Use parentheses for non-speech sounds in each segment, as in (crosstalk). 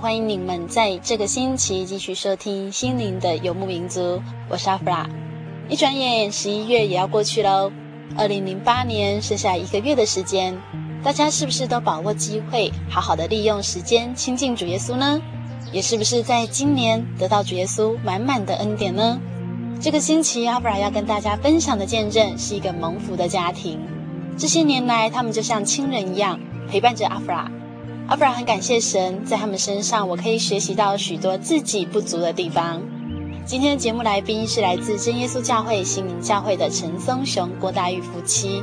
欢迎你们在这个星期继续收听《心灵的游牧民族》，我是阿弗拉。一转眼，十一月也要过去喽。二零零八年剩下一个月的时间，大家是不是都把握机会，好好的利用时间亲近主耶稣呢？也是不是在今年得到主耶稣满满的恩典呢？这个星期，阿弗拉要跟大家分享的见证是一个蒙福的家庭。这些年来，他们就像亲人一样陪伴着阿弗拉。阿弗拉很感谢神，在他们身上，我可以学习到许多自己不足的地方。今天的节目来宾是来自真耶稣教会新民教会的陈松雄、郭大玉夫妻。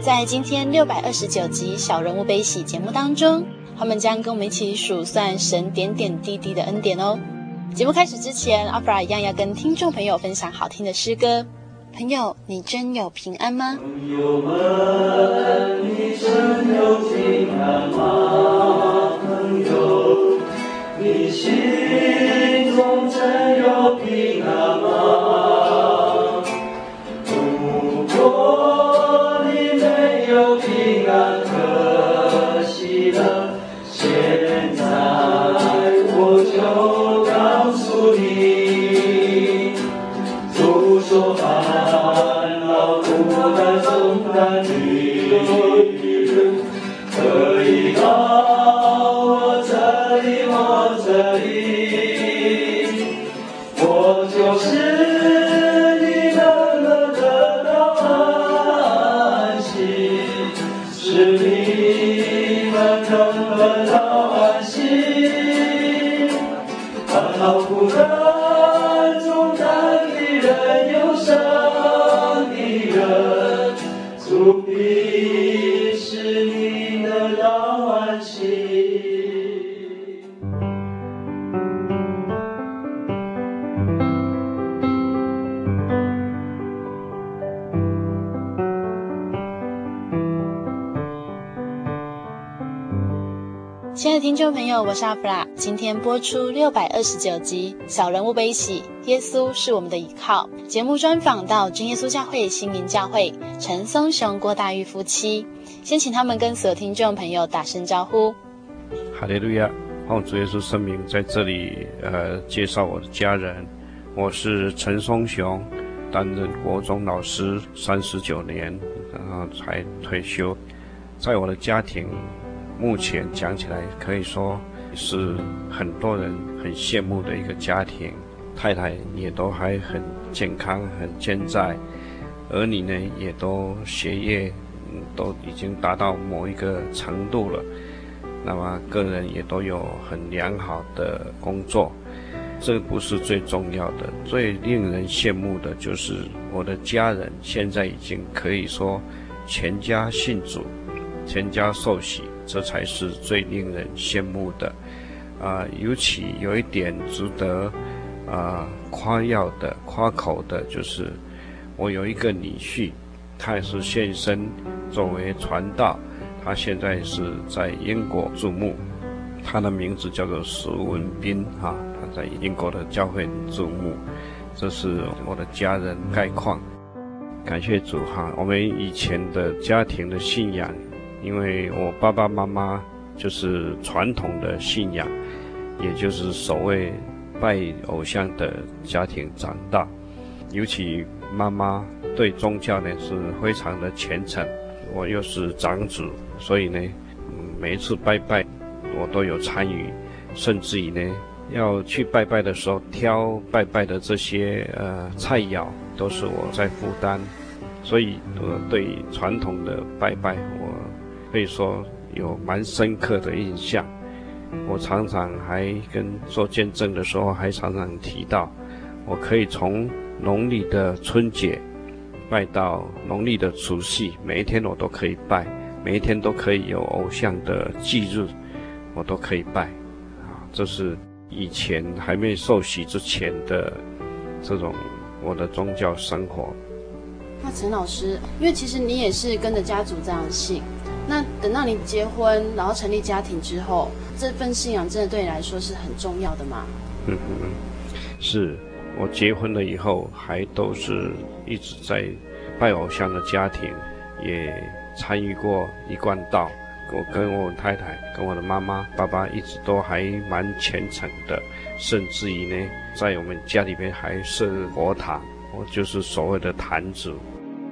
在今天六百二十九集小人物悲喜节目当中，他们将跟我们一起数算神点点滴滴的恩典哦。节目开始之前，阿弗拉一样要跟听众朋友分享好听的诗歌。朋友，你真有平安吗？朋友们，你真有平安吗？朋友，你心中真有平安吗？亲爱的听众朋友，我是阿弗拉。今天播出六百二十九集《小人物悲喜》，耶稣是我们的依靠。节目专访到真耶稣教会新民教会陈松雄、郭大玉夫妻，先请他们跟所有听众朋友打声招呼。哈利路亚！奉主耶稣圣名，在这里呃介绍我的家人，我是陈松雄，担任国中老师三十九年，然后才退休，在我的家庭。目前讲起来，可以说是很多人很羡慕的一个家庭，太太也都还很健康、很健在，儿女呢也都学业都已经达到某一个程度了，那么个人也都有很良好的工作，这不是最重要的，最令人羡慕的就是我的家人现在已经可以说全家信主，全家受洗。这才是最令人羡慕的，啊、尤其有一点值得啊、夸耀的、夸口的，就是我有一个女婿，他也是献身作为传道，他现在是在英国驻牧，他的名字叫做石文斌哈，他在英国的教会驻牧，这是我的家人概况。感谢主哈，我们以前的家庭的信仰，因为我爸爸妈妈就是传统的信仰，也就是所谓拜偶像的家庭长大，尤其妈妈对宗教呢是非常的虔诚，我又是长子，所以呢，每一次拜拜我都有参与，甚至于呢，要去拜拜的时候挑拜拜的这些呃菜肴。都是我在负担，所以我对传统的拜拜，我可以说有蛮深刻的印象。我常常还跟做见证的时候，还常常提到，我可以从农历的春节拜到农历的除夕，每一天我都可以拜，每一天都可以有偶像的忌日，我都可以拜。啊，这是以前还没受洗之前的这种。我的宗教生活。那陈老师，因为其实你也是跟着家族这样信，那等到你结婚，然后成立家庭之后，这份信仰真的对你来说是很重要的吗？嗯嗯，是我结婚了以后，还都是一直在拜偶像的家庭，也参与过一贯道。我跟我太太、跟我的妈妈、爸爸一直都还蛮虔诚的，甚至于呢，在我们家里边还设佛堂，我就是所谓的坛主。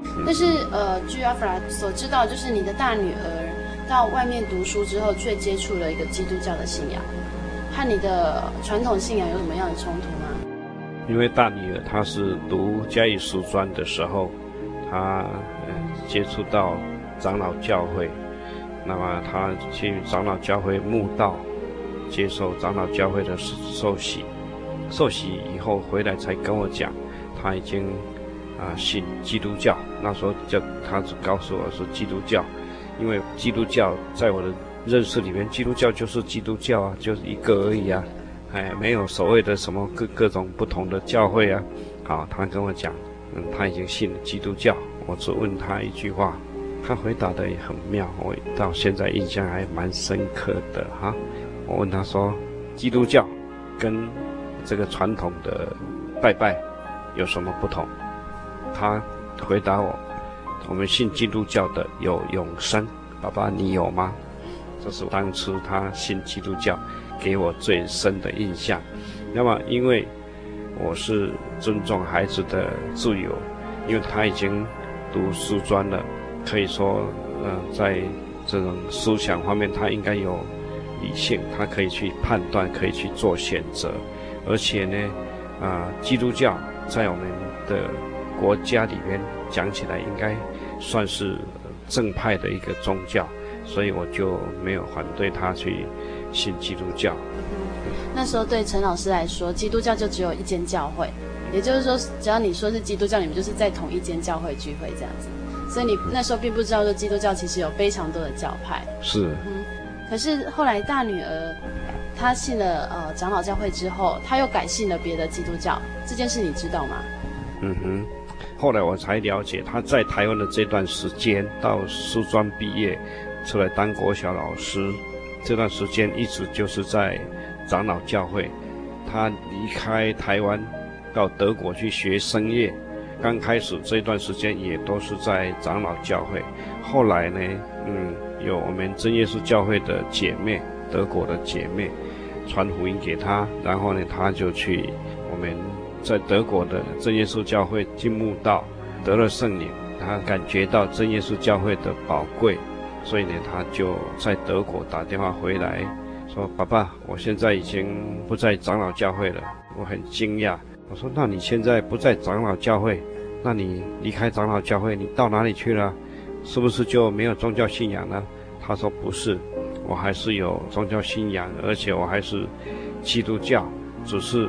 嗯、但是，呃，据阿弗拉所知道，就是你的大女儿到外面读书之后，却接触了一个基督教的信仰，和你的传统信仰有什么样的冲突吗？因为大女儿她是读嘉义书专的时候，她呃接触到长老教会。那么她去长老教会慕道，接受长老教会的受洗，受洗以后回来才跟我讲，她已经啊信基督教。那时候就他只告诉我是基督教，因为基督教在我的认识里面，基督教就是基督教啊，就是一个而已啊，哎，没有所谓的什么各各种不同的教会啊。好，他跟我讲，嗯，他已经信了基督教。我只问他一句话。他回答的也很妙，我到现在印象还蛮深刻的哈。我问他说：“基督教跟这个传统的拜拜有什么不同？”他回答我：“我们信基督教的有永生。”爸爸，你有吗？这是当初他信基督教给我最深的印象。那么，因为我是尊重孩子的自由，因为他已经读书专了。可以说，呃，在这种思想方面，他应该有理性，他可以去判断，可以去做选择。而且呢，啊、基督教在我们的国家里边讲起来，应该算是正派的一个宗教，所以我就没有反对他去信基督教。嗯，那时候对陈老师来说，基督教就只有一间教会，也就是说，只要你说是基督教，你们就是在同一间教会聚会这样子。所以你那时候并不知道说基督教其实有非常多的教派。是。嗯。可是后来大女儿她信了呃长老教会之后，她又改信了别的基督教，这件事你知道吗？嗯哼。后来我才了解，他在台湾的这段时间到师专毕业出来当国小老师，这段时间一直就是在长老教会。他离开台湾到德国去学声乐。刚开始这段时间也都是在长老教会，后来呢，嗯，有我们真耶稣教会的姐妹，德国的姐妹，传福音给他，然后呢，他就去我们在德国的真耶稣教会进墓道，得了圣灵，他感觉到真耶稣教会的宝贵，所以呢，他就在德国打电话回来，说：“爸爸，我现在已经不在长老教会了。”我很惊讶，我说：“那你现在不在长老教会？”那你离开长老教会，你到哪里去了？是不是就没有宗教信仰了？他说不是，我还是有宗教信仰，而且我还是基督教，只是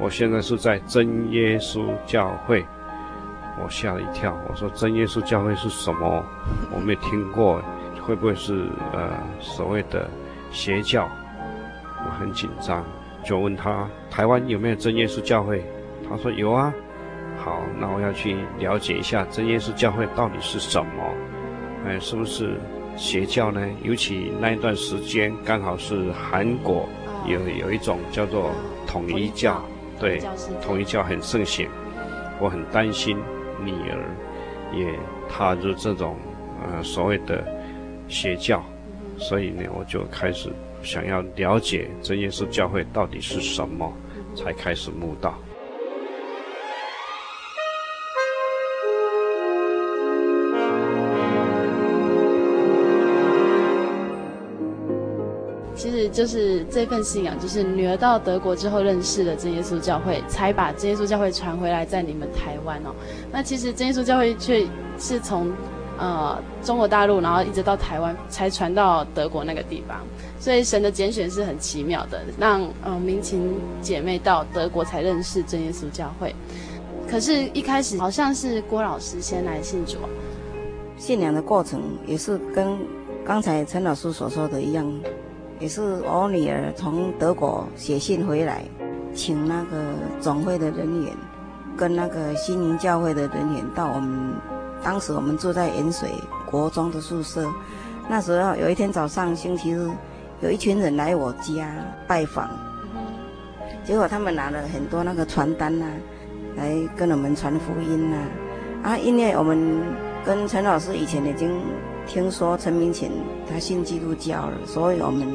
我现在是在真耶稣教会。我吓了一跳，我说真耶稣教会是什么？我没听过，会不会是呃所谓的邪教？我很紧张，就问他台湾有没有真耶稣教会？他说有啊。好，那我要去了解一下真耶稣教会到底是什么？哎，是不是邪教呢？尤其那一段时间刚好是韩国有有一种叫做统一教，对，统一教很盛行，我很担心女儿也踏入这种呃所谓的邪教，所以呢，我就开始想要了解真耶稣教会到底是什么，才开始慕道。就是这份信仰，就是女儿到德国之后认识了真耶稣教会，才把真耶稣教会传回来在你们台湾哦。那其实真耶稣教会却是从呃中国大陆，然后一直到台湾才传到德国那个地方。所以神的拣选是很奇妙的，让呃明琴姐妹到德国才认识真耶稣教会。可是，一开始好像是郭老师先来信主，信仰的过程也是跟刚才陈老师所说的一样。也是我女儿从德国写信回来，请那个总会的人员，跟那个新营教会的人员到我们，当时我们住在盐水国中的宿舍。那时候有一天早上星期日，有一群人来我家拜访，结果他们拿了很多那个传单呐、来跟我们传福音呐、啊，因为我们跟陈老师以前已经。听说陈明琴他信基督教了，所以我们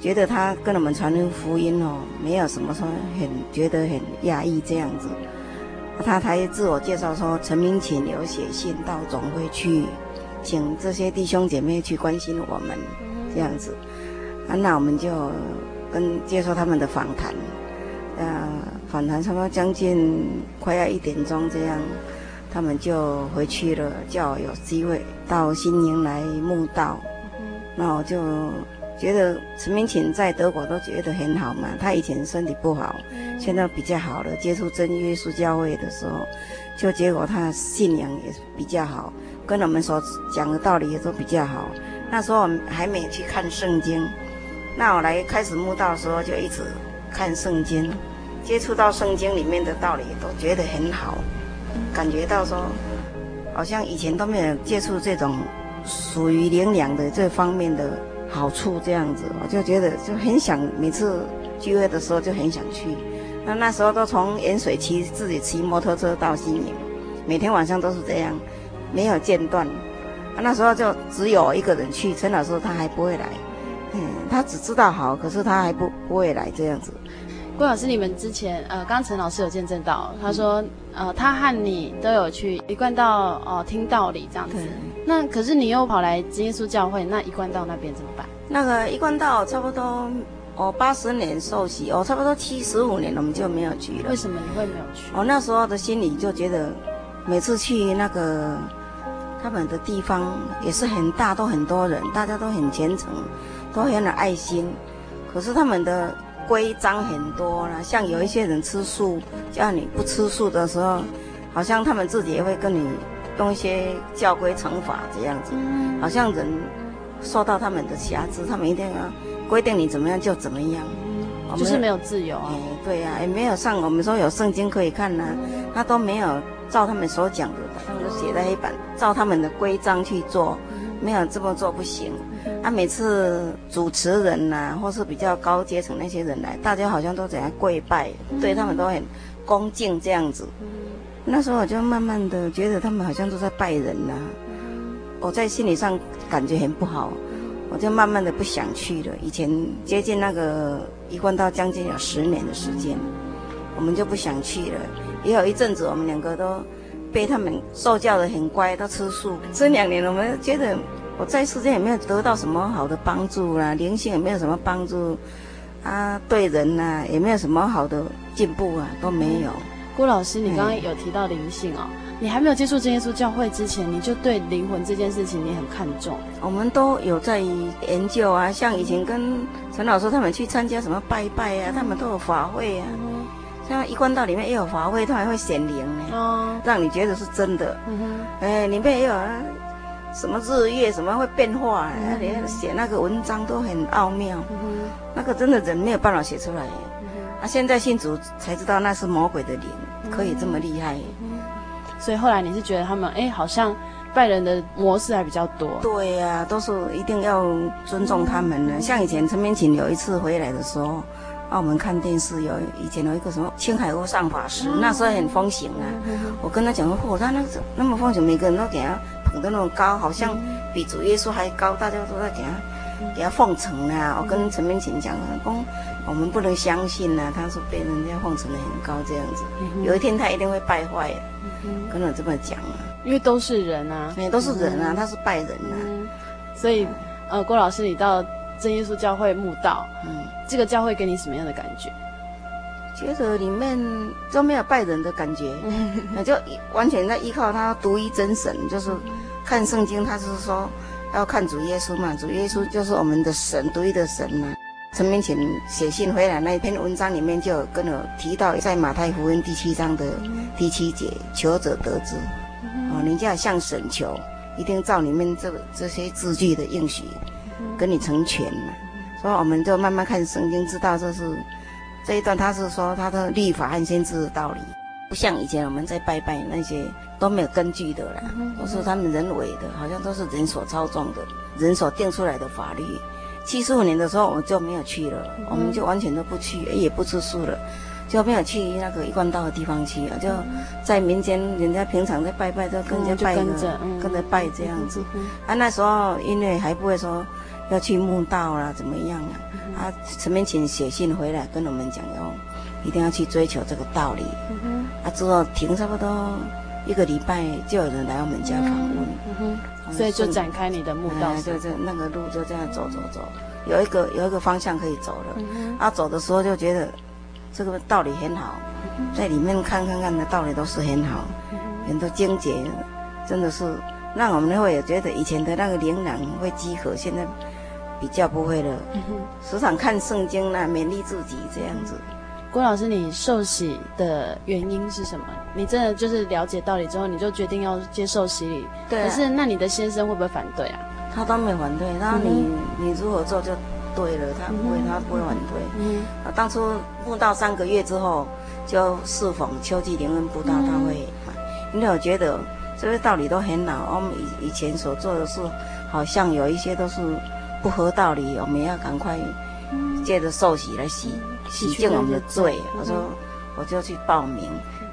觉得他跟我们传福音哦，没有什么说很觉得很压抑这样子。他才自我介绍说，陈明琴有写信到总会去，请这些弟兄姐妹去关心我们这样子。啊，那我们就跟接受他们的访谈，呃，访谈差不多将近快要一点钟这样。他们就回去了，叫我有机会到新营来慕道。那我就觉得陈明琴在德国都觉得很好嘛。他以前身体不好，现在比较好了。接触真耶稣教会的时候，就结果他信仰也比较好，跟我们所讲的道理也都比较好。那时候我们还没去看圣经，那我来开始慕道的时候，就一直看圣经，接触到圣经里面的道理，都觉得很好。感觉到说，好像以前都没有接触这种属于灵粮的这方面的好处，这样子，我就觉得就很想每次聚会的时候就很想去。那那时候都从盐水骑自己骑摩托车到新营，每天晚上都是这样，没有间断。那时候就只有一个人去，陈老师他还不会来，嗯，他只知道好，可是他还不不会来这样子。郭老师，你们之前呃，刚陈老师有见证到，他说呃，他和你都有去一贯道哦、呃、听道理这样子。那可是你又跑来真耶稣教会，那一贯道那边怎么办？那个一贯道差不多哦八十年受洗哦，差不多七十五年我们就没有去了。为什么你会没有去？我、哦、那时候的心里就觉得，每次去那个他们的地方也是很大，都很多人，大家都很虔诚，都很有爱心，可是他们的。规章很多啦，像有一些人吃素，叫你不吃素的时候，好像他们自己也会跟你用一些教规惩罚这样子，好像人受到他们的辖制，他们一定要规定你怎么样就怎么样，就是没有自由啊。哎，对呀，也没有像我们说有圣经可以看呐，他都没有照他们所讲的，他们都写在黑板，照他们的规章去做，没有这么做不行。他、啊、每次主持人呐、啊，或是比较高阶层那些人来，大家好像都怎样跪拜，对他们都很恭敬这样子。那时候我就慢慢的觉得他们好像都在拜人呐、啊，我在心理上感觉很不好，我就慢慢的不想去了。以前接近那个一贯道将近有十年的时间，我们就不想去了。也有一阵子我们两个都被他们受教的很乖，都吃素。这两年我们觉得。我在世间也没有得到什么好的帮助啦，灵性也没有什么帮助，啊，对人呐、啊、也没有什么好的进步啊，都没有。郭老师，你刚刚有提到灵性哦，你还没有接触真耶稣教会之前，你就对灵魂这件事情你很看重。我们都有在研究啊，像以前跟陈老师他们去参加什么拜拜啊，他们都有法会啊，嗯、像一贯道里面也有法会，它还会显灵呢，哦，让你觉得是真的。嗯哼，哎，里面也有啊。什么日月什么会变化？嗯、连写那个文章都很奥妙，嗯、那个真的人没有办法写出来。嗯、啊，现在信主才知道那是魔鬼的灵，嗯、可以这么厉害。嗯、所以后来你是觉得他们哎，好像拜人的模式还比较多。对呀、啊，都是一定要尊重他们的。嗯、像以前陈明琴有一次回来的时候，啊，我们看电视有以前有一个什么青海无上法师，那时候很风行啊。我跟他讲说，嚯，他那个那么风行，每个人都给他捧的那种高，好像比主耶稣还高，大家都在给他给他奉承啊。我跟陈明琴讲，公我们不能相信呐，他说被人家奉承的很高这样子，有一天他一定会败坏。跟我这么讲啊，因为都是人啊，也都是人啊，他是拜人啊，所以呃，郭老师，你到真耶稣教会慕道，嗯。这个教会给你什么样的感觉？觉得里面都没有拜人的感觉，(laughs) 那就完全在依靠他独一真神，就是看圣经，他是说要看主耶稣嘛，主耶稣就是我们的神，独一的神嘛。陈明琴写信回来那一篇文章里面就有跟我提到，在马太福音第七章的第七节，求者得之，哦，你就要向神求，一定照里面这这些字句的应许，跟你成全嘛。所以我们就慢慢看圣经，知道这是这一段，他是说他的律法和先知的道理，不像以前我们在拜拜那些都没有根据的啦，都是他们人为的，好像都是人所操纵的，人所定出来的法律。七十五年的时候我就没有去了，我们就完全都不去，也不吃素了，就没有去那个一贯道的地方去啊，就在民间，人家平常在拜拜，就跟着拜着，跟着拜这样子。啊，那时候因为还不会说。要去墓道啦，怎么样啊？啊，陈明琴写信回来跟我们讲哟，一定要去追求这个道理。嗯、啊，之后停差不多一个礼拜，就有人来我们家访问。嗯哼，所以就展开你的墓道。对对，那个路就这样走走走，有一个有一个方向可以走了。嗯、啊，走的时候就觉得这个道理很好，嗯、在里面看看看的道理都是很好，嗯、很多精简真的是让我们会也觉得以前的那个灵感会激活，现在。比较不会了，嗯、时常看圣经啦，勉励自己这样子。郭老师，你受洗的原因是什么？你真的就是了解道理之后，你就决定要接受洗礼？对、啊。可是那你的先生会不会反对啊？他都没反对，他说你、嗯、你如何做就对了，他不会，嗯、他不会反对。嗯。啊，当初慕到三个月之后，就适逢秋季灵恩布道，他会，嗯、因为我觉得这些道理都很好，我们以以前所做的事，好像有一些都是。不合道理，我们要赶快借着受洗来洗洗净我们的罪。我说，我就去报名。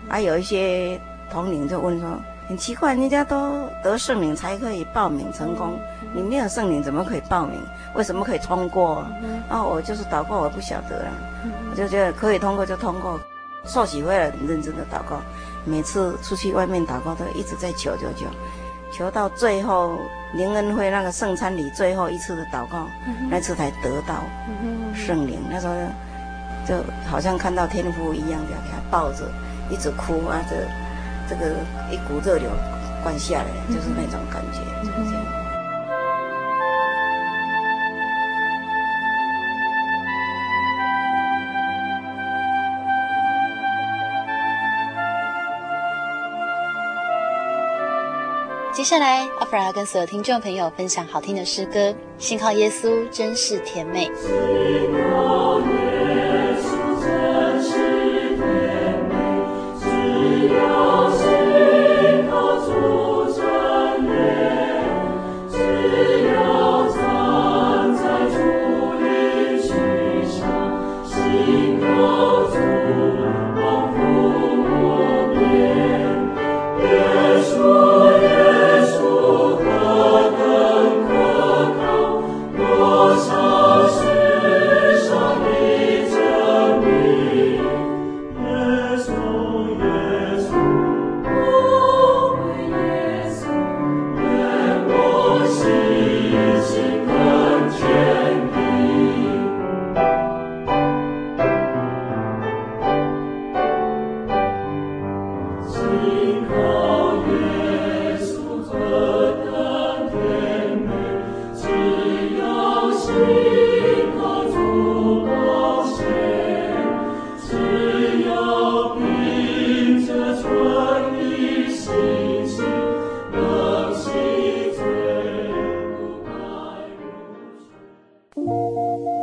啊，有一些同龄就问说，很奇怪，人家都得圣灵才可以报名成功，你没有圣灵怎么可以报名？为什么可以通过？啊，我就是祷告，我不晓得了。我就觉得可以通过就通过，受洗回来很认真的祷告，每次出去外面祷告都一直在求求求。求到最后，灵恩会那个圣餐礼最后一次的祷告，嗯、那次才得到圣灵。那时候就好像看到天父一样，这样给他抱着，一直哭啊，这这个一股热流灌下来，就是那种感觉，嗯、就是接下来，阿弗拉跟所有听众朋友分享好听的诗歌，《信靠耶稣真是甜美》。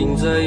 悦，尽在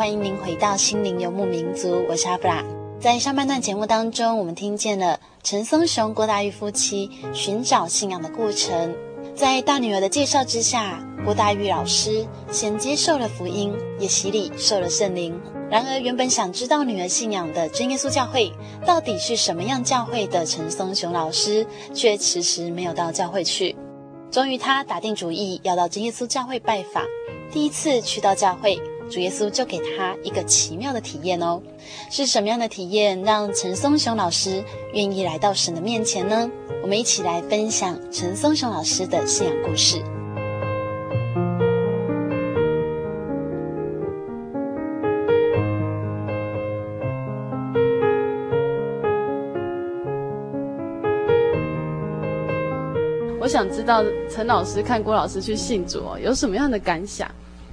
欢迎您回到心灵游牧民族，我是阿布拉。在上半段节目当中，我们听见了陈松雄、郭大玉夫妻寻找信仰的过程。在大女儿的介绍之下，郭大玉老师先接受了福音，也洗礼受了圣灵。然而，原本想知道女儿信仰的真耶稣教会到底是什么样教会的陈松雄老师，却迟迟没有到教会去。终于，他打定主意要到真耶稣教会拜访。第一次去到教会。主耶稣就给他一个奇妙的体验哦，是什么样的体验让陈松雄老师愿意来到神的面前呢？我们一起来分享陈松雄老师的信仰故事。我想知道陈老师看郭老师去信主哦，有什么样的感想？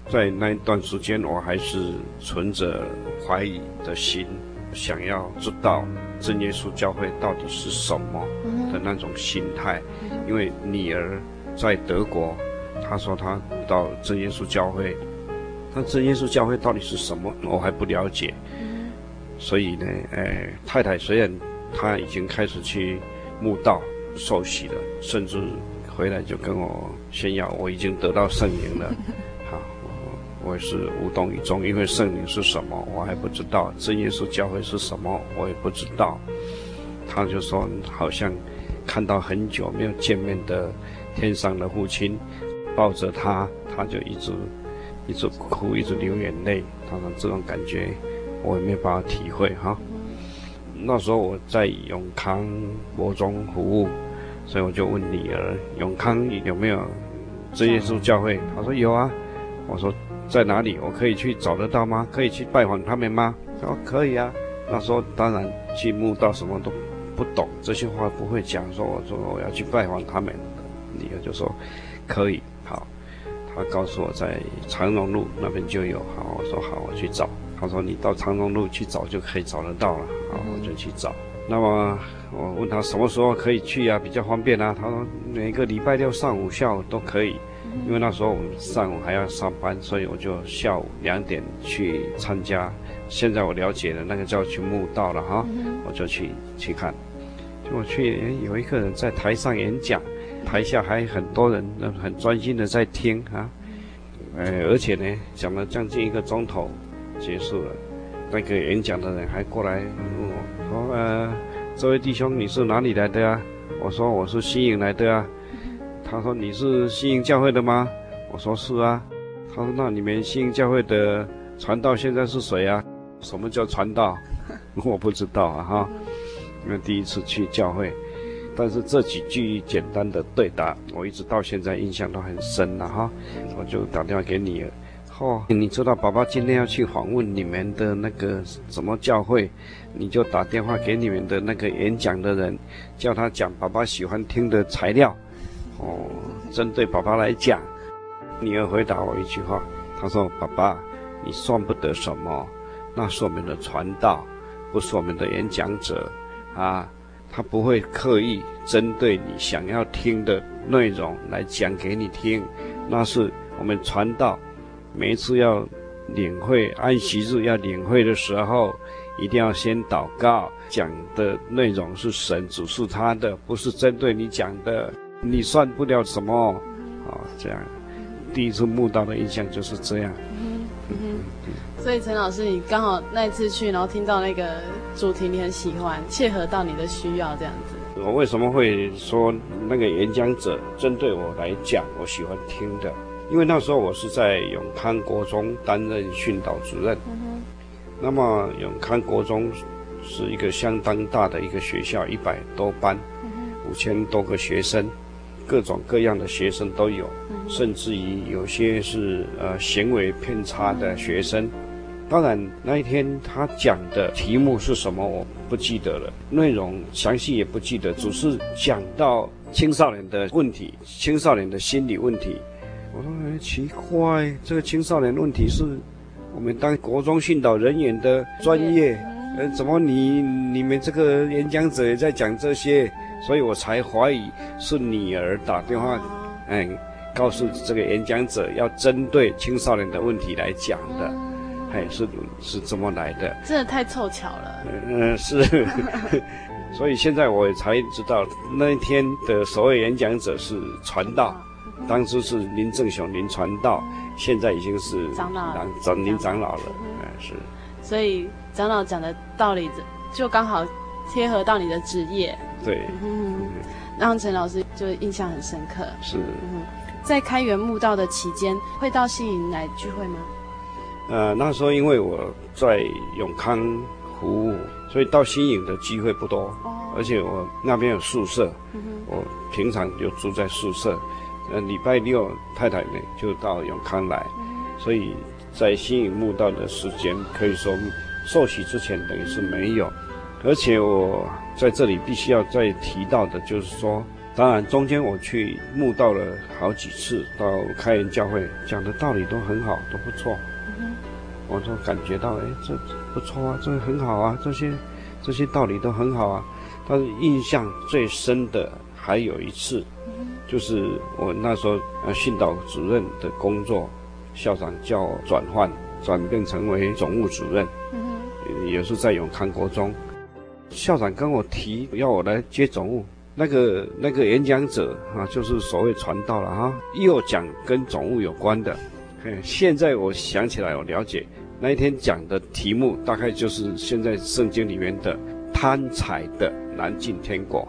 在那一段时间，我还是存着怀疑的心，想要知道真耶稣教会到底是什么的那种心态。因为女儿在德国，她说她到真耶稣教会，但真耶稣教会到底是什么，我还不了解。所以呢，哎，太太虽然她已经开始去慕道受洗了，甚至回来就跟我炫耀，我已经得到圣灵了。(laughs) 我也是无动于衷，因为圣灵是什么，我还不知道；真耶稣教会是什么，我也不知道。他就说，好像看到很久没有见面的天上的父亲，抱着他，他就一直一直哭，一直流眼泪。他说这种感觉，我也没有办法体会哈。那时候我在永康国中服务，所以我就问女儿：永康有没有真耶稣教会？他说有啊。我说。在哪里？我可以去找得到吗？可以去拜访他们吗？他说可以啊。那时候当然去墓道什么都不懂，这些话不会讲。说我说我要去拜访他们，女儿就说可以。好，他告诉我在长荣路那边就有。好，我说好，我去找。他说你到长荣路去找就可以找得到了。好，我就去找。那么我问他什么时候可以去啊？比较方便啊？他说每个礼拜六上午下午都可以。因为那时候我们上午还要上班，所以我就下午两点去参加。现在我了解了，那个叫去慕道了哈，我就去去看。就我去，有一个人在台上演讲，台下还很多人，很专心的在听啊。呃，而且呢，讲了将近一个钟头，结束了。那个演讲的人还过来问我，说：“呃，这位弟兄，你是哪里来的啊？”我说：“我是新营来的啊。”他说：“你是新营教会的吗？”我说：“是啊。”他说：“那你们新营教会的传道现在是谁啊？”什么叫传道？(laughs) 我不知道啊哈，因为第一次去教会。但是这几句简单的对答，我一直到现在印象都很深了哈。我就打电话给你，哦，你知道爸爸今天要去访问你们的那个什么教会，你就打电话给你们的那个演讲的人，叫他讲爸爸喜欢听的材料。哦，针对爸爸来讲，女儿回答我一句话，她说：“爸爸，你算不得什么，那是我们的传道，不是我们的演讲者啊，他不会刻意针对你想要听的内容来讲给你听，那是我们传道，每一次要领会安息日要领会的时候，一定要先祷告，讲的内容是神指示他的，不是针对你讲的，你算不了什么，啊，这样，第一次慕道的印象就是这样。嗯嗯，所以陈老师，你刚好那一次去，然后听到那个主题，你很喜欢，切合到你的需要，这样子。我为什么会说那个演讲者针对我来讲，我喜欢听的？因为那时候我是在永康国中担任训导主任。嗯、那么永康国中是一个相当大的一个学校，一百多班，五千多个学生，各种各样的学生都有，嗯、甚至于有些是呃行为偏差的学生。嗯当然，那一天他讲的题目是什么，我不记得了，内容详细也不记得，只是讲到青少年的问题，青少年的心理问题。我说，哎，奇怪，这个青少年问题是我们当国中训导人员的专业，呃，怎么你你们这个演讲者也在讲这些？所以我才怀疑是女儿打电话，嗯，告诉这个演讲者要针对青少年的问题来讲的。哎，是是这么来的，真的太凑巧了。嗯，是，(laughs) 所以现在我才知道那一天的所谓演讲者是传道，当初是林正雄林传道，现在已经是长老长林长老了。哎，是。所以长老讲的道理就刚好贴合到你的职业。对。嗯，让陈老师就印象很深刻。是。嗯，在开元墓道的期间，会到新营来聚会吗？呃，那时候因为我在永康服务，所以到新营的机会不多。哦。而且我那边有宿舍，嗯、我平常就住在宿舍。呃，礼拜六太太呢就到永康来，嗯、所以在新营墓道的时间可以说受洗之前等于是没有。而且我在这里必须要再提到的就是说，当然中间我去慕道了好几次，到开元教会讲的道理都很好，都不错。我都感觉到，哎，这不错啊，这很好啊，这些这些道理都很好啊。但是印象最深的还有一次，就是我那时候呃训导主任的工作，校长叫我转换，转变成为总务主任，也是在永康国中。校长跟我提要我来接总务，那个那个演讲者啊，就是所谓传道了哈，又讲跟总务有关的。现在我想起来，我了解那一天讲的题目，大概就是现在圣经里面的贪财的难进天国。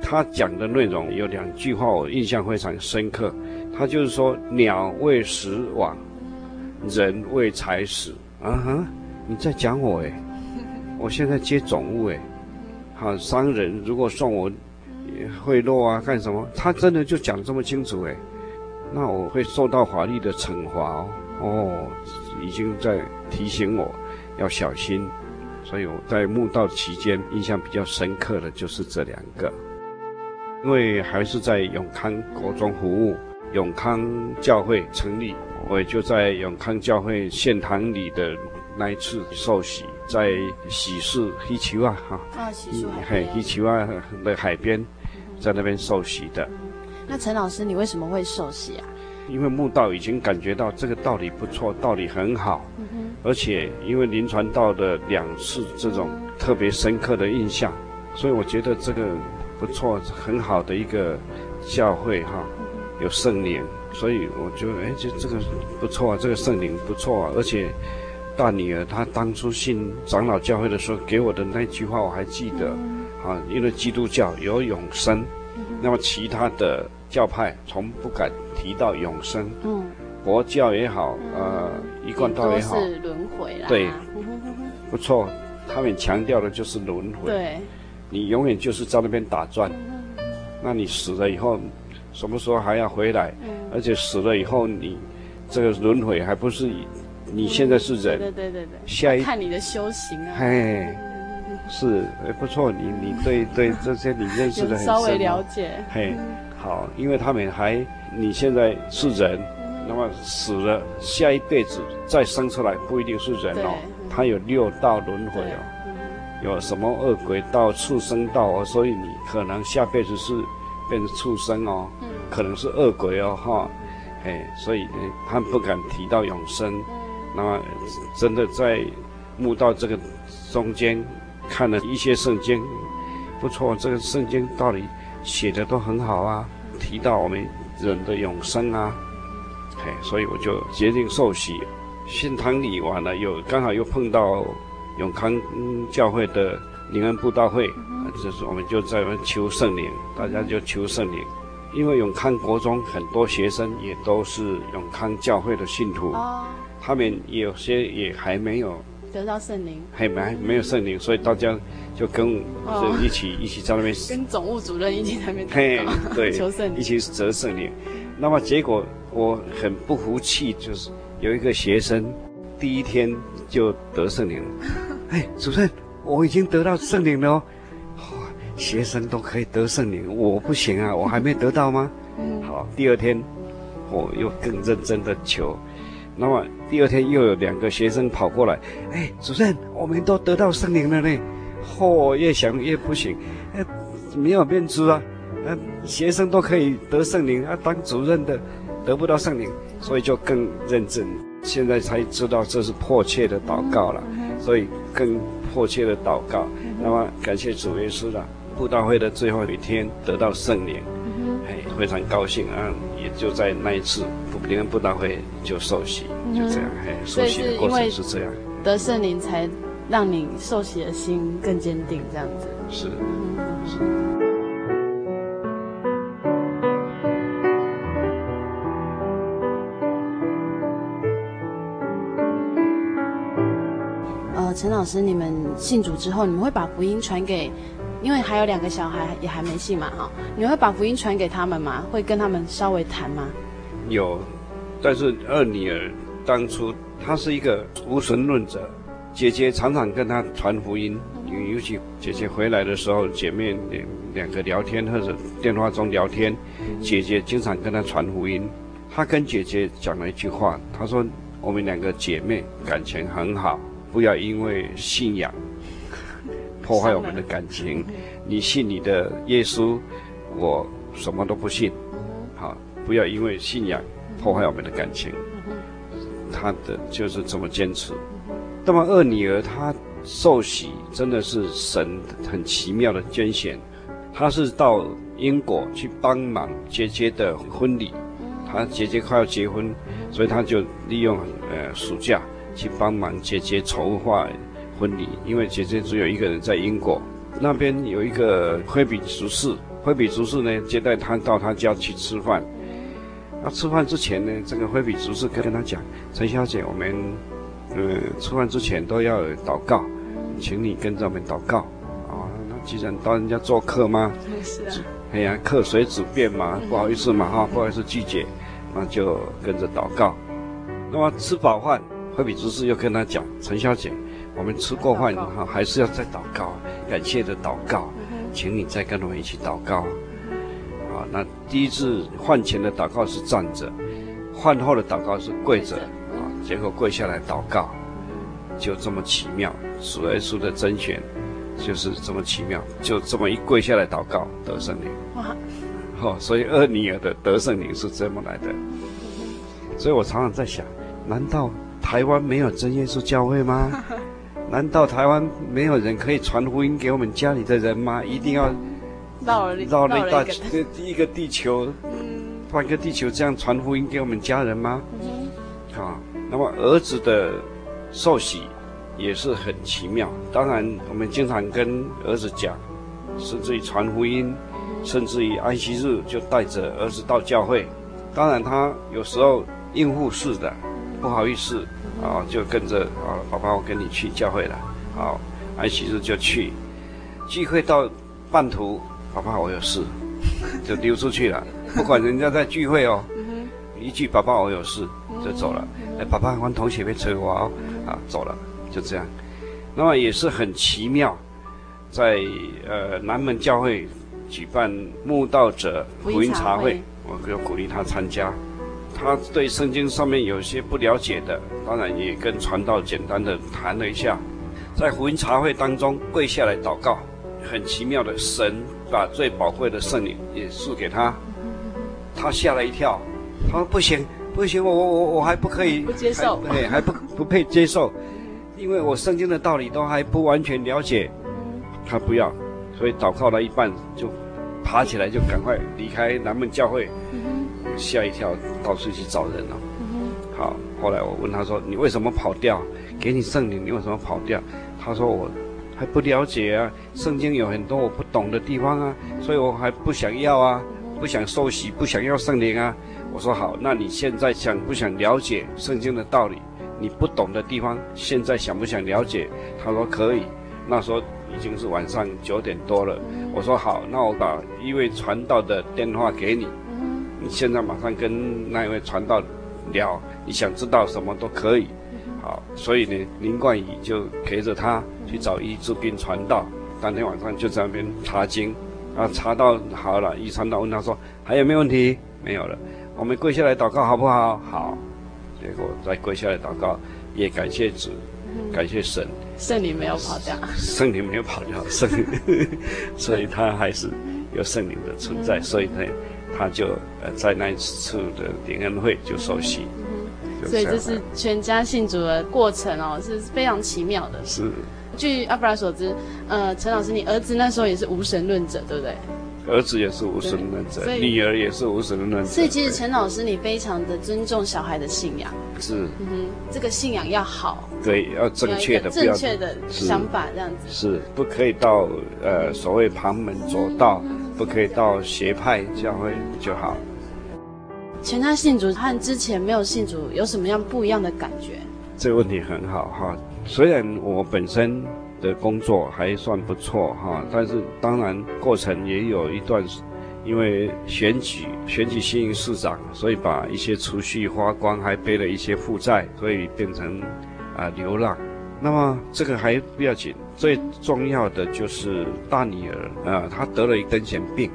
他讲的内容有两句话，我印象非常深刻。他就是说：“鸟为食亡，人为财死。”啊哈，你在讲我诶，我现在接总务诶，好，商人如果送我贿赂啊，干什么？他真的就讲这么清楚诶。那我会受到法律的惩罚哦，哦，已经在提醒我要小心，所以我在墓道期间印象比较深刻的就是这两个，因为还是在永康国中服务，永康教会成立，我也就在永康教会献堂里的那一次受洗，在喜事黑球啊哈，啊喜事嘿黑球啊的海边，在那边受洗的。那陈老师，你为什么会受洗啊？因为慕道已经感觉到这个道理不错，道理很好，嗯、哼。而且因为临传道的两次这种特别深刻的印象，所以我觉得这个不错，很好的一个教会哈，有圣灵，所以我觉得哎，这这个不错啊，这个圣灵不错啊，而且大女儿她当初信长老教会的时候给我的那句话我还记得，啊，因为基督教有永生，那么其他的。教派从不敢提到永生，嗯，佛教也好，呃，一贯道也好，是轮回啦，对，(laughs) 不错，他们强调的就是轮回，对，你永远就是在那边打转，那你死了以后，什么时候还要回来？而且死了以后，你这个轮回还不是你现在是人，对对对对，下一看你的修行啊，嘿，是，哎，不错，你你对 (laughs) 对这些你认识的很深，稍微了解，嘿。好，因为他们还，你现在是人，那么死了，下一辈子再生出来不一定是人哦，他有六道轮回哦，有什么恶鬼道、畜生道哦，所以你可能下辈子是变成畜生哦，可能是恶鬼哦哈，哎，所以他们不敢提到永生。那么真的在墓道这个中间看了一些圣经，不错，这个圣经道理写的都很好啊，提到我们人的永生啊，嘿，所以我就决定受洗。信堂里完了，又刚好又碰到永康教会的灵恩布道会，就是我们就在那求圣灵，大家就求圣灵。因为永康国中很多学生也都是永康教会的信徒，他们有些也还没有得到圣灵，还没没有圣灵，所以大家就跟就一起、哦、一起在那边跟总务主任一起在那边嘿对求圣灵，一起得圣灵。那么结果我很不服气，就是有一个学生第一天就得圣灵了，(laughs) 哎，主任，我已经得到圣灵了哦。学生都可以得圣灵，我不行啊，我还没得到吗？嗯，好，第二天我又更认真的求，那么第二天又有两个学生跑过来，哎，主任，我们都得到圣灵了呢。嚯、哦，越想越不行，哎，没有面子啊，呃，学生都可以得圣灵，啊，当主任的得不到圣灵，所以就更认真，现在才知道这是迫切的祷告了，所以更迫切的祷告，那么感谢主耶稣了。布道会的最后一天得到圣灵，哎、嗯，非常高兴啊！也就在那一次灵恩布道会就受洗，嗯、就这样，哎，受洗的过程是这样。得圣灵才让你受洗的心更坚定，这样子。是，嗯、是。呃，陈老师，你们信主之后，你们会把福音传给？因为还有两个小孩也还没信嘛，哈，你会把福音传给他们吗？会跟他们稍微谈吗？有，但是二女儿当初她是一个无神论者，姐姐常常跟她传福音，尤其姐姐回来的时候，姐妹两两个聊天或者电话中聊天，姐姐经常跟她传福音。她跟姐姐讲了一句话，她说：“我们两个姐妹感情很好，不要因为信仰。”破坏我们的感情，(laughs) 你信你的耶稣，我什么都不信，好，不要因为信仰破坏我们的感情。他的就是这么坚持。那么二女儿她受洗真的是神很奇妙的捐献，她是到英国去帮忙姐姐的婚礼，她姐姐快要结婚，所以她就利用呃暑假去帮忙姐姐筹划。婚礼，因为姐姐只有一个人在英国，那边有一个惠比执事，惠比执事呢接待她到他家去吃饭。那吃饭之前呢，这个菲比执事跟他讲：“陈小姐，我们呃吃饭之前都要祷告，请你跟着我们祷告。”啊，那既然到人家做客嘛，是啊，(laughs) 哎呀，客随主便嘛，不好意思嘛哈，不好意思拒绝，那就跟着祷告。那么吃饱饭，惠比执事又跟他讲：“陈小姐。”我们吃过饭哈，还是要再祷告，感谢的祷告，请你再跟我们一起祷告。啊，那第一次换前的祷告是站着，换后的祷告是跪着，啊，结果跪下来祷告，就这么奇妙。主耶稣的甄选就是这么奇妙，就这么一跪下来祷告得圣灵。哇！哦，所以厄尼尔的得圣灵是这么来的。所以我常常在想，难道台湾没有真耶稣教会吗？(laughs) 难道台湾没有人可以传福音给我们家里的人吗？一定要绕了绕了一大第一个地球，换个地球这样传福音给我们家人吗？啊，那么儿子的受洗也是很奇妙。当然，我们经常跟儿子讲，甚至于传福音，甚至于安息日就带着儿子到教会。当然，他有时候应付式的，不好意思。啊，就跟着啊，爸爸，我跟你去教会了。好，安息日就去，聚会到半途，爸爸我有事，(laughs) 就溜出去了。(laughs) 不管人家在聚会哦，一句爸爸我有事就走了。哎，爸爸，我同学被催我哦，啊，走了，就这样。那么也是很奇妙，在呃南门教会举办慕道者福音茶会，我就鼓励他参加。他对圣经上面有些不了解的，当然也跟传道简单的谈了一下，在福音茶会当中跪下来祷告，很奇妙的，神把最宝贵的圣灵也赐给他，他吓了一跳，他说不行不行，我我我我还不可以不接受，对，还不不配接受，因为我圣经的道理都还不完全了解。他不要，所以祷告了一半就爬起来就赶快离开南门教会，吓一跳，到处去找人了。好，后来我问他说：“你为什么跑掉？给你圣灵，你为什么跑掉？”他说：“我还不了解啊，圣经有很多我不懂的地方啊，所以我还不想要啊，不想受洗，不想要圣灵啊。”我说：“好，那你现在想不想了解圣经的道理？你不懂的地方，现在想不想了解？”他说：“可以。”那时候已经是晚上九点多了。我说：“好，那我把一位传道的电话给你，你现在马上跟那一位传道聊。”你想知道什么都可以，好，所以呢，林冠宇就陪着他去找易志斌传道，当天晚上就在那边查经，啊，查到好了，易传道问他说还有没有问题？没有了，我们跪下来祷告好不好？好，结果再跪下来祷告，也感谢主，感谢神，圣灵没有跑掉，圣灵没有跑掉，圣灵，所以他还是有圣灵的存在，所以他，他就呃在那一次的联恩会就受洗。所以这是全家信主的过程哦，是非常奇妙的。是，据阿布拉所知，呃，陈老师，你儿子那时候也是无神论者，对不对？儿子也是无神论者，女儿也是无神论者。所以其实陈老师，你非常的尊重小孩的信仰。是，嗯哼，这个信仰要好，对，要正确的，正确的想法这样子。是，不可以到呃所谓旁门左道，不可以到邪派教会就好。全家信主和之前没有信主有什么样不一样的感觉？这个问题很好哈。虽然我本身的工作还算不错哈，但是当然过程也有一段，因为选举选举新营市长，所以把一些储蓄花光，还背了一些负债，所以变成啊、流浪。那么这个还不要紧，最重要的就是大女儿啊，她得了一癫痫病。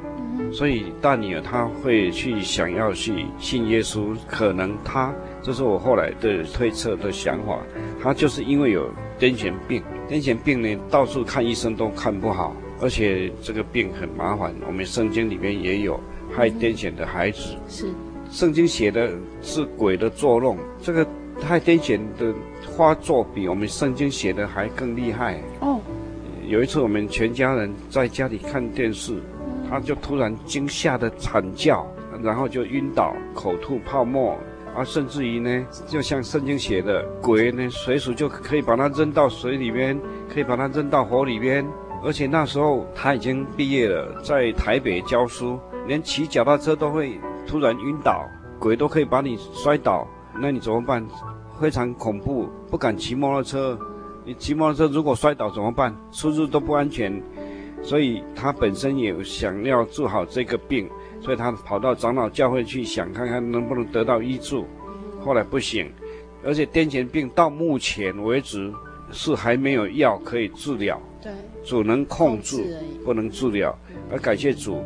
所以大女儿她会去想要去信耶稣，可能她这是我后来的推测的想法，她就是因为有癫痫病，癫痫病呢到处看医生都看不好，而且这个病很麻烦。我们圣经里面也有害癫痫的孩子，是圣经写的是鬼的作弄，这个害癫痫的发作比我们圣经写的还更厉害哦。有一次我们全家人在家里看电视。他就突然惊吓的惨叫，然后就晕倒，口吐泡沫，啊，甚至于呢，就像圣经写的，鬼呢随时就可以把他扔到水里边，可以把他扔到火里边。而且那时候他已经毕业了，在台北教书，连骑脚踏车都会突然晕倒，鬼都可以把你摔倒，那你怎么办？非常恐怖，不敢骑摩托车。你骑摩托车如果摔倒怎么办？出入都不安全。所以他本身也想要治好这个病，所以他跑到长老教会去，想看看能不能得到医治。后来不行，而且癫痫病到目前为止是还没有药可以治疗，对，只能控制，控制不能治疗。而感谢主，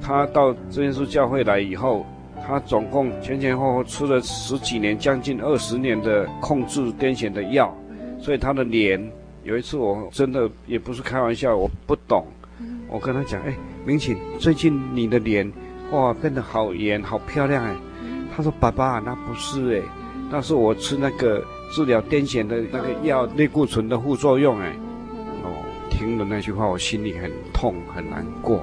他到真耶稣教会来以后，他总共前前后后吃了十几年，将近二十年的控制癫痫的药，所以他的脸。有一次，我真的也不是开玩笑，我不懂，我跟他讲，哎，明琴，最近你的脸，哇，变得好圆，好漂亮哎。他说，爸爸，那不是哎，那是我吃那个治疗癫痫的那个药，类固醇的副作用哎。哦，听了那句话，我心里很痛，很难过。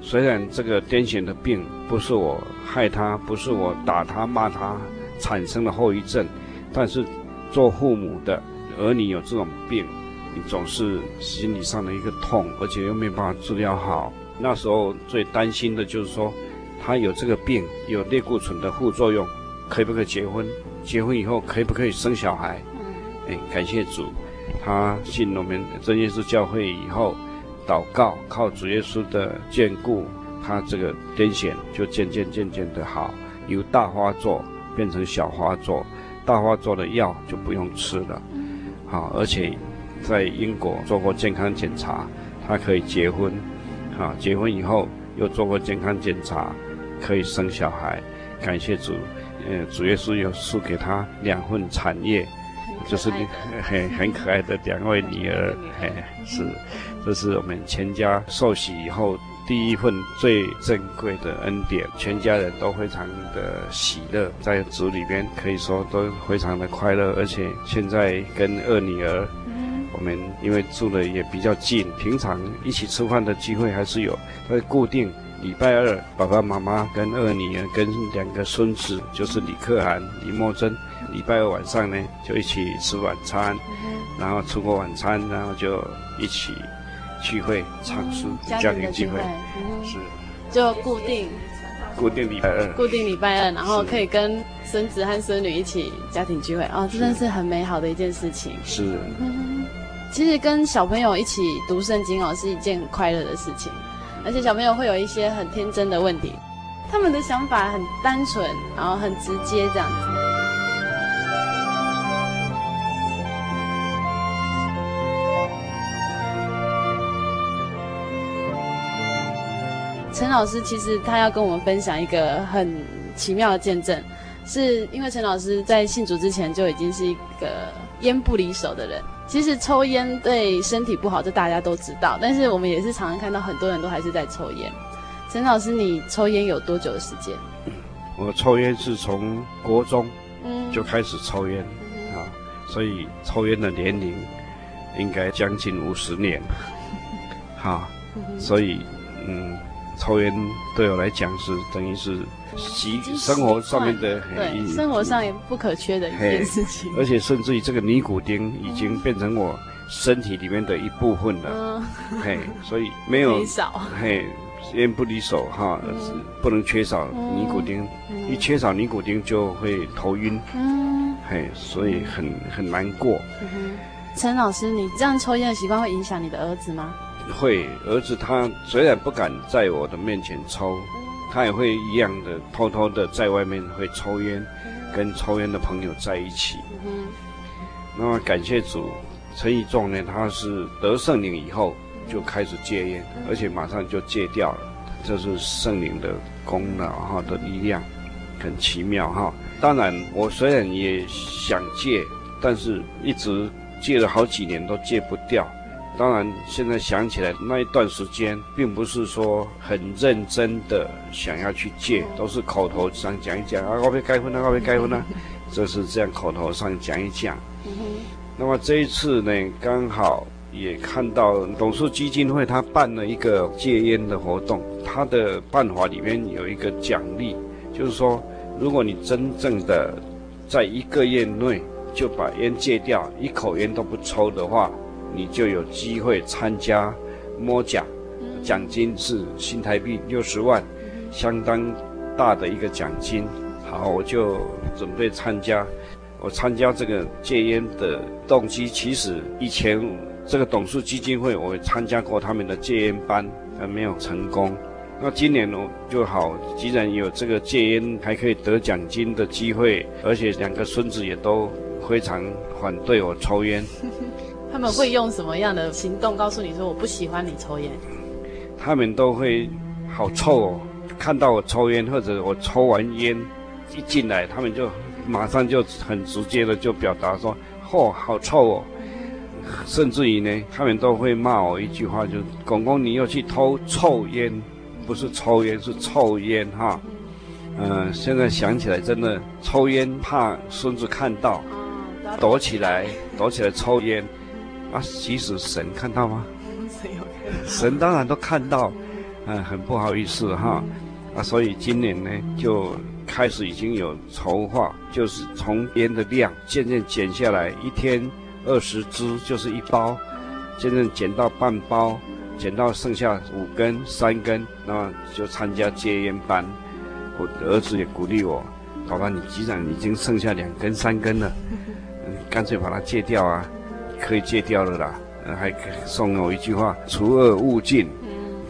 虽然这个癫痫的病不是我害他，不是我打他骂他产生的后遗症，但是做父母的儿女有这种病。你总是心理上的一个痛，而且又没办法治疗好。那时候最担心的就是说，他有这个病，有类固醇的副作用，可不可以结婚？结婚以后可不可以生小孩？哎，感谢主，他信我们真耶稣教会以后，祷告，靠主耶稣的眷顾，他这个癫痫就渐渐渐渐的好，由大发作变成小发作，大发作的药就不用吃了，好，而且。在英国做过健康检查，他可以结婚，啊，结婚以后又做过健康检查，可以生小孩。感谢主，呃，主耶稣又赐给他两份产业，就是很 (laughs) 很可爱的两位女儿，哎，是，这是我们全家受洗以后第一份最珍贵的恩典，全家人都非常的喜乐，在主里边可以说都非常的快乐，而且现在跟二女儿，我们因为住的也比较近，平常一起吃饭的机会还是有，但是固定礼拜二，爸爸妈妈跟二女儿跟两个孙子，就是李克涵、李墨珍，礼拜二晚上呢就一起吃晚餐，然后吃过晚餐，然后就一起。聚会唱诗，家庭聚会，是。就固定固定礼拜二，固定礼拜二，然后可以跟孙子和孙女一起家庭聚会哦，这真是很美好的一件事情。是，其实跟小朋友一起读圣经哦，是一件很快乐的事情，而且小朋友会有一些很天真的问题，他们的想法很单纯，然后很直接这样子。陈老师其实他要跟我们分享一个很奇妙的见证，是因为陈老师在信主之前就已经是一个烟不离手的人。其实抽烟对身体不好，这大家都知道，但是我们也是常常看到很多人都还是在抽烟。陈老师，你抽烟有多久的时间？我抽烟是从国中就开始抽烟，嗯、啊，所以抽烟的年龄应该将近五十年，哈、啊，所以嗯。抽烟对我来讲是等于是习生活上面的，对，生活上也不可缺的一件事情。而且甚至于这个尼古丁已经变成我身体里面的一部分了。嗯，嘿，所以没有少，嘿，烟不离手哈，不能缺少尼古丁。一缺少尼古丁就会头晕。嗯，嘿，所以很很难过。陈老师，你这样抽烟的习惯会影响你的儿子吗？会，儿子他虽然不敢在我的面前抽，他也会一样的偷偷的在外面会抽烟，跟抽烟的朋友在一起。那么感谢主，陈义壮呢，他是得圣灵以后就开始戒烟，而且马上就戒掉了，这是圣灵的功劳哈的力量，很奇妙哈。当然，我虽然也想戒，但是一直戒了好几年都戒不掉。当然，现在想起来那一段时间，并不是说很认真的想要去戒，都是口头上讲一讲啊，我要结婚了，我要结婚了，这是这样口头上讲一讲。那么这一次呢，刚好也看到董事基金会他办了一个戒烟的活动，他的办法里面有一个奖励，就是说，如果你真正的在一个月内就把烟戒掉，一口烟都不抽的话。你就有机会参加摸奖，奖金是新台币六十万，相当大的一个奖金。好，我就准备参加。我参加这个戒烟的动机，其实以前这个董事基金会，我参加过他们的戒烟班，还没有成功。那今年我就好，既然有这个戒烟还可以得奖金的机会，而且两个孙子也都非常反对我抽烟。(laughs) 他们会用什么样的行动告诉你说我不喜欢你抽烟？他们都会好臭哦，看到我抽烟或者我抽完烟一进来，他们就马上就很直接的就表达说：“嚯、哦，好臭哦！”甚至于呢，他们都会骂我一句话，就“公公，你又去偷臭烟，不是抽烟是臭烟哈。”嗯，现在想起来真的抽烟怕孙子看到，躲起来躲起来抽烟。啊，其实神看到吗？神当然都看到，嗯，很不好意思哈，啊，所以今年呢就开始已经有筹划，就是从烟的量渐渐减下来，一天二十支就是一包，渐渐减到半包，减到剩下五根、三根，那么就参加戒烟班。我儿子也鼓励我，爸爸，你既然已经剩下两根、三根了，嗯，干脆把它戒掉啊。可以戒掉了啦，呃，还送我一句话：除恶务尽。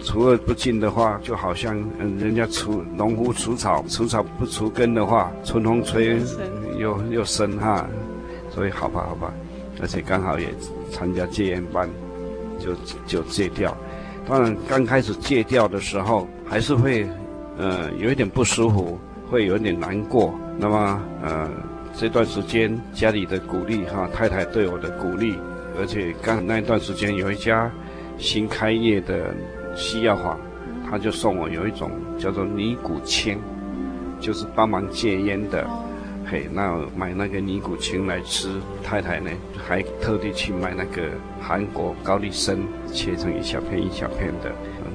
除恶不尽的话，就好像嗯，人家除农夫除草，除草不除根的话，春风吹又又生哈。所以好吧，好吧，而且刚好也参加戒烟班，就就戒掉。当然刚开始戒掉的时候，还是会呃有一点不舒服，会有一点难过。那么呃。这段时间家里的鼓励哈，太太对我的鼓励，而且刚那一段时间有一家新开业的西药房，他他就送我有一种叫做尼古清，就是帮忙戒烟的。嘿，那买那个尼古清来吃。太太呢，还特地去买那个韩国高丽参，切成一小片一小片的，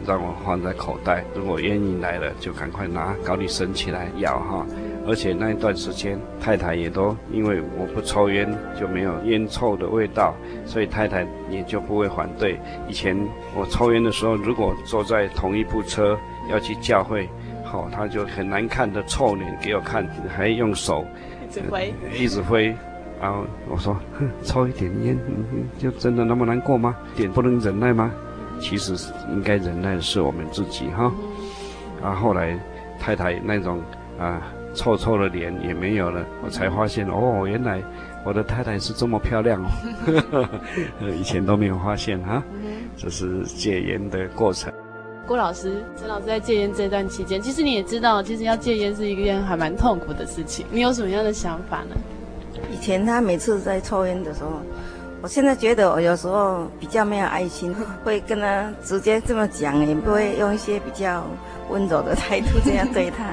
让我放在口袋。如果烟瘾来了，就赶快拿高丽参起来咬哈。而且那一段时间，太太也都因为我不抽烟，就没有烟臭的味道，所以太太也就不会反对。以前我抽烟的时候，如果坐在同一部车要去教会。好，他就很难看的臭脸给我看，还用手一直挥，一直挥。然后我说，哼，抽一点烟，就真的那么难过吗？点不能忍耐吗？其实应该忍耐的是我们自己哈。然后后来太太那种啊臭臭的脸也没有了，我才发现哦，原来我的太太是这么漂亮哦，(laughs) 以前都没有发现哈。这是戒烟的过程。郭老师，陈老师在戒烟这段期间，其实你也知道，其实要戒烟是一件还蛮痛苦的事情。你有什么样的想法呢？以前他每次在抽烟的时候，我现在觉得我有时候比较没有爱心，会跟他直接这么讲，也不会用一些比较温柔的态度这样对他。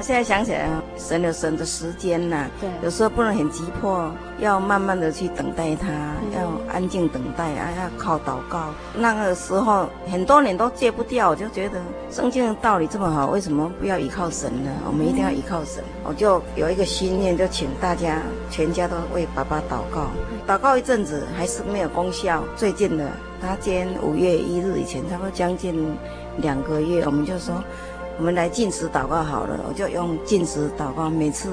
现在想起来，省了省的时间呐、啊，对，有时候不能很急迫，要慢慢的去等待他，嗯、要安静等待啊，要靠祷告。那个时候很多年都戒不掉，我就觉得圣经的道理这么好，为什么不要依靠神呢？我们一定要依靠神。嗯、我就有一个心念，就请大家全家都为爸爸祷告。祷告一阵子还是没有功效。最近的，他今天五月一日以前，差不多将近两个月，我们就说。我们来禁食祷告好了，我就用禁食祷告，每次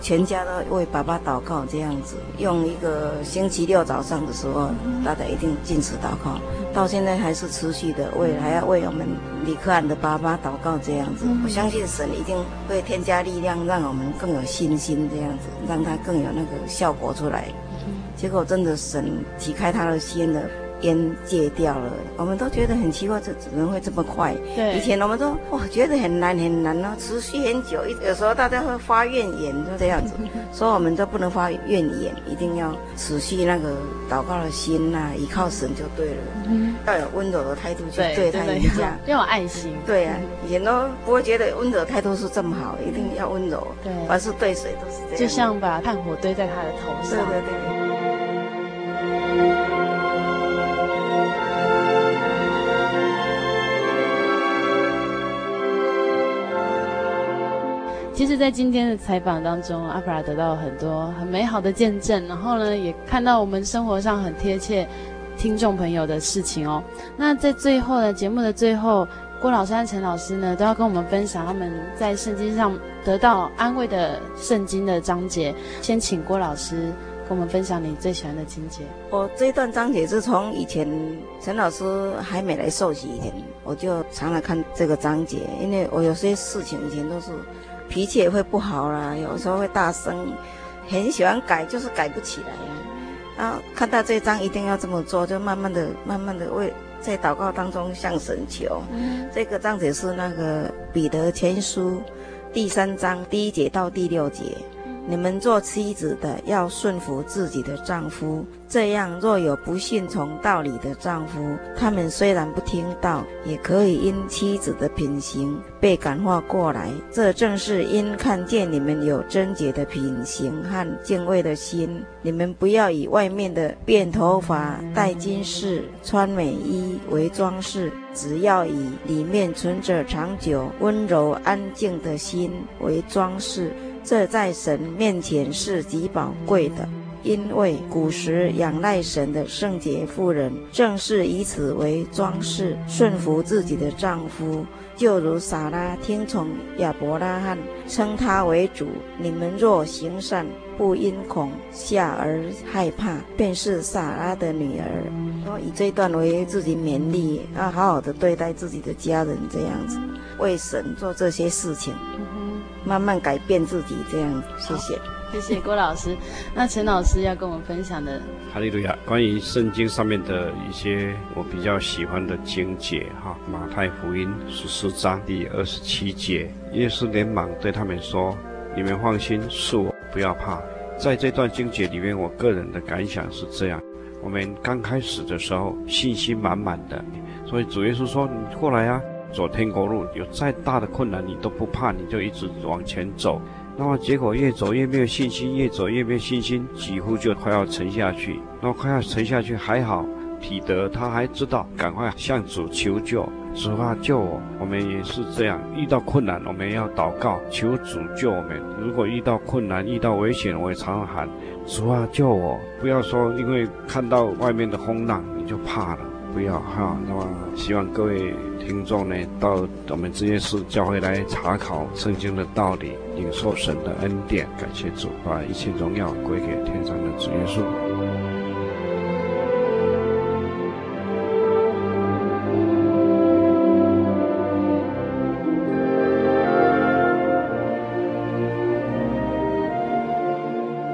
全家都为爸爸祷告这样子。用一个星期六早上的时候，大家一定禁食祷告，到现在还是持续的为还要为我们李克安的爸爸祷告这样子。我相信神一定会添加力量，让我们更有信心这样子，让他更有那个效果出来。结果真的神启开他的心了。烟戒掉了，我们都觉得很奇怪，这怎么会这么快？对，以前我们都哇觉得很难很难呢，持续很久。有时候大家会发怨言，就这样子，(laughs) 所以我们都不能发怨言，一定要持续那个祷告的心呐、啊，依靠神就对了。嗯，要有温柔的态度去对待人家，要有爱心。对啊，以前都不会觉得温柔的态度是这么好，一定要温柔。对，凡是对谁都是这样。就像把炭火堆在他的头上。对对对。其实，在今天的采访当中，阿普拉得到了很多很美好的见证，然后呢，也看到我们生活上很贴切听众朋友的事情哦。那在最后的节目的最后，郭老师和陈老师呢，都要跟我们分享他们在圣经上得到安慰的圣经的章节。先请郭老师跟我们分享你最喜欢的情节。我这一段章节是从以前陈老师还没来受洗以前，我就常来看这个章节，因为我有些事情以前都是。脾气也会不好啦，有时候会大声，很喜欢改，就是改不起来。然后看到这一章一定要这么做，就慢慢的、慢慢的为在祷告当中向神求。嗯、这个章节是那个彼得前书第三章第一节到第六节。你们做妻子的要顺服自己的丈夫，这样若有不信从道理的丈夫，他们虽然不听道，也可以因妻子的品行被感化过来。这正是因看见你们有贞洁的品行和敬畏的心。你们不要以外面的辫头发、戴金饰、穿美衣为装饰，只要以里面存着长久、温柔、安静的心为装饰。这在神面前是极宝贵的，因为古时仰赖神的圣洁妇人，正是以此为装饰，顺服自己的丈夫，就如撒拉听从亚伯拉罕，称他为主。你们若行善，不因恐吓而害怕，便是撒拉的女儿。我以这段为自己勉励，要好好的对待自己的家人，这样子为神做这些事情。慢慢改变自己，这样谢谢，谢谢郭老师。(laughs) 那陈老师要跟我们分享的，哈利路亚，关于圣经上面的一些我比较喜欢的经节哈，马太福音十四章第二十七节，耶稣连忙对他们说：“你们放心，是我，不要怕。”在这段经节里面，我个人的感想是这样：我们刚开始的时候信心满满的，所以主耶稣说：“你过来啊。”走天国路，有再大的困难你都不怕，你就一直往前走。那么结果越走越没有信心，越走越没有信心，几乎就快要沉下去。那快要沉下去，还好彼得他还知道赶快向主求救，主啊救我。我们也是这样，遇到困难我们要祷告，求主救我们。如果遇到困难、遇到危险，我也常常喊主啊救我。不要说因为看到外面的风浪你就怕了，不要哈。那么希望各位。听众呢，到我们真耶稣教会来查考圣经的道理，领受神的恩典，感谢主，把一切荣耀归给天上的主耶稣。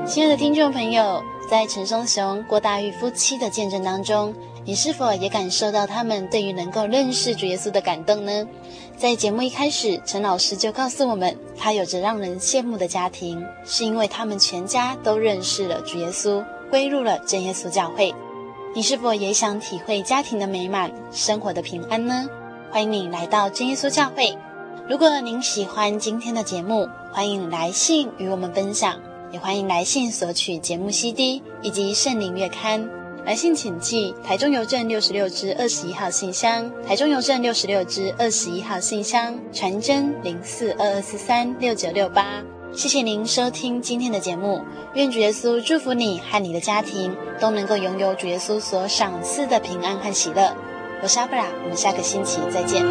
亲爱的听众朋友，在陈松雄、郭大玉夫妻的见证当中。你是否也感受到他们对于能够认识主耶稣的感动呢？在节目一开始，陈老师就告诉我们，他有着让人羡慕的家庭，是因为他们全家都认识了主耶稣，归入了真耶稣教会。你是否也想体会家庭的美满，生活的平安呢？欢迎你来到真耶稣教会。如果您喜欢今天的节目，欢迎来信与我们分享，也欢迎来信索取节目 CD 以及圣灵月刊。来信请寄台中邮政六十六支二十一号信箱，台中邮政六十六支二十一号信箱，传真零四二二四三六九六八。谢谢您收听今天的节目，愿主耶稣祝福你和你的家庭都能够拥有主耶稣所赏赐的平安和喜乐。我是阿布拉，我们下个星期再见。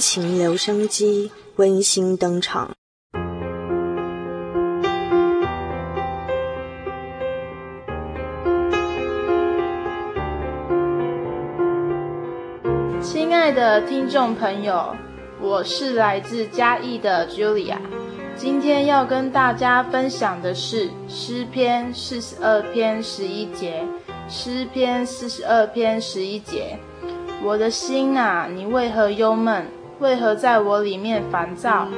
情留声机温馨登场。亲爱的听众朋友，我是来自嘉义的 Julia，今天要跟大家分享的是诗篇四十二篇十一节。诗篇四十二篇十一节。我的心啊，你为何忧闷？为何在我里面烦躁？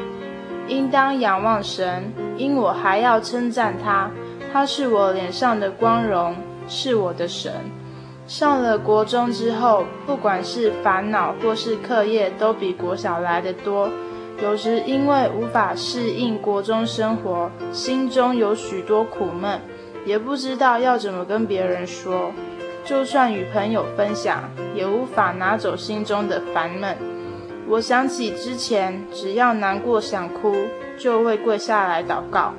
应当仰望神，因我还要称赞他。他是我脸上的光荣，是我的神。上了国中之后，不管是烦恼或是课业，都比国小来得多。有时因为无法适应国中生活，心中有许多苦闷，也不知道要怎么跟别人说。就算与朋友分享，也无法拿走心中的烦闷。我想起之前，只要难过想哭，就会跪下来祷告。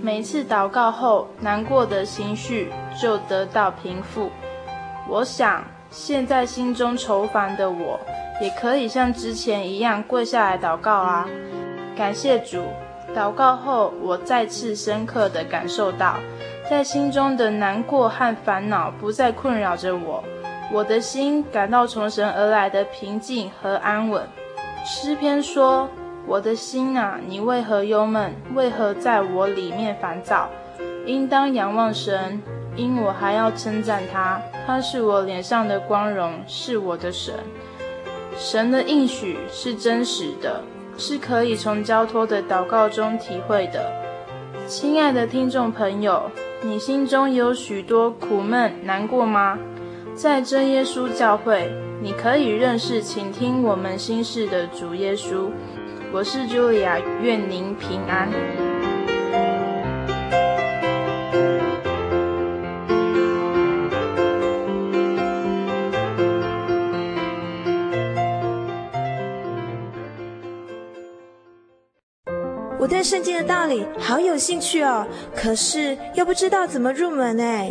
每次祷告后，难过的情绪就得到平复。我想，现在心中愁烦的我，也可以像之前一样跪下来祷告啊！感谢主，祷告后，我再次深刻地感受到。在心中的难过和烦恼不再困扰着我，我的心感到从神而来的平静和安稳。诗篇说：“我的心啊，你为何忧闷？为何在我里面烦躁？应当仰望神，因我还要称赞他。他是我脸上的光荣，是我的神。神的应许是真实的，是可以从交托的祷告中体会的。亲爱的听众朋友。”你心中有许多苦闷、难过吗？在真耶稣教会，你可以认识、倾听我们心事的主耶稣。我是 Julia，愿您平安。我对圣经的道理好有兴趣哦，可是又不知道怎么入门哎。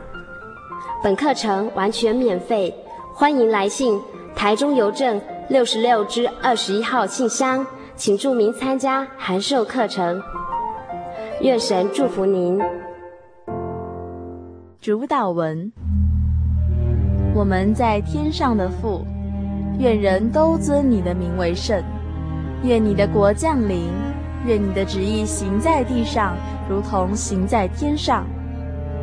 本课程完全免费，欢迎来信台中邮政六十六之二十一号信箱，请注明参加函授课程。愿神祝福您。主导文：我们在天上的父，愿人都尊你的名为圣。愿你的国降临，愿你的旨意行在地上，如同行在天上。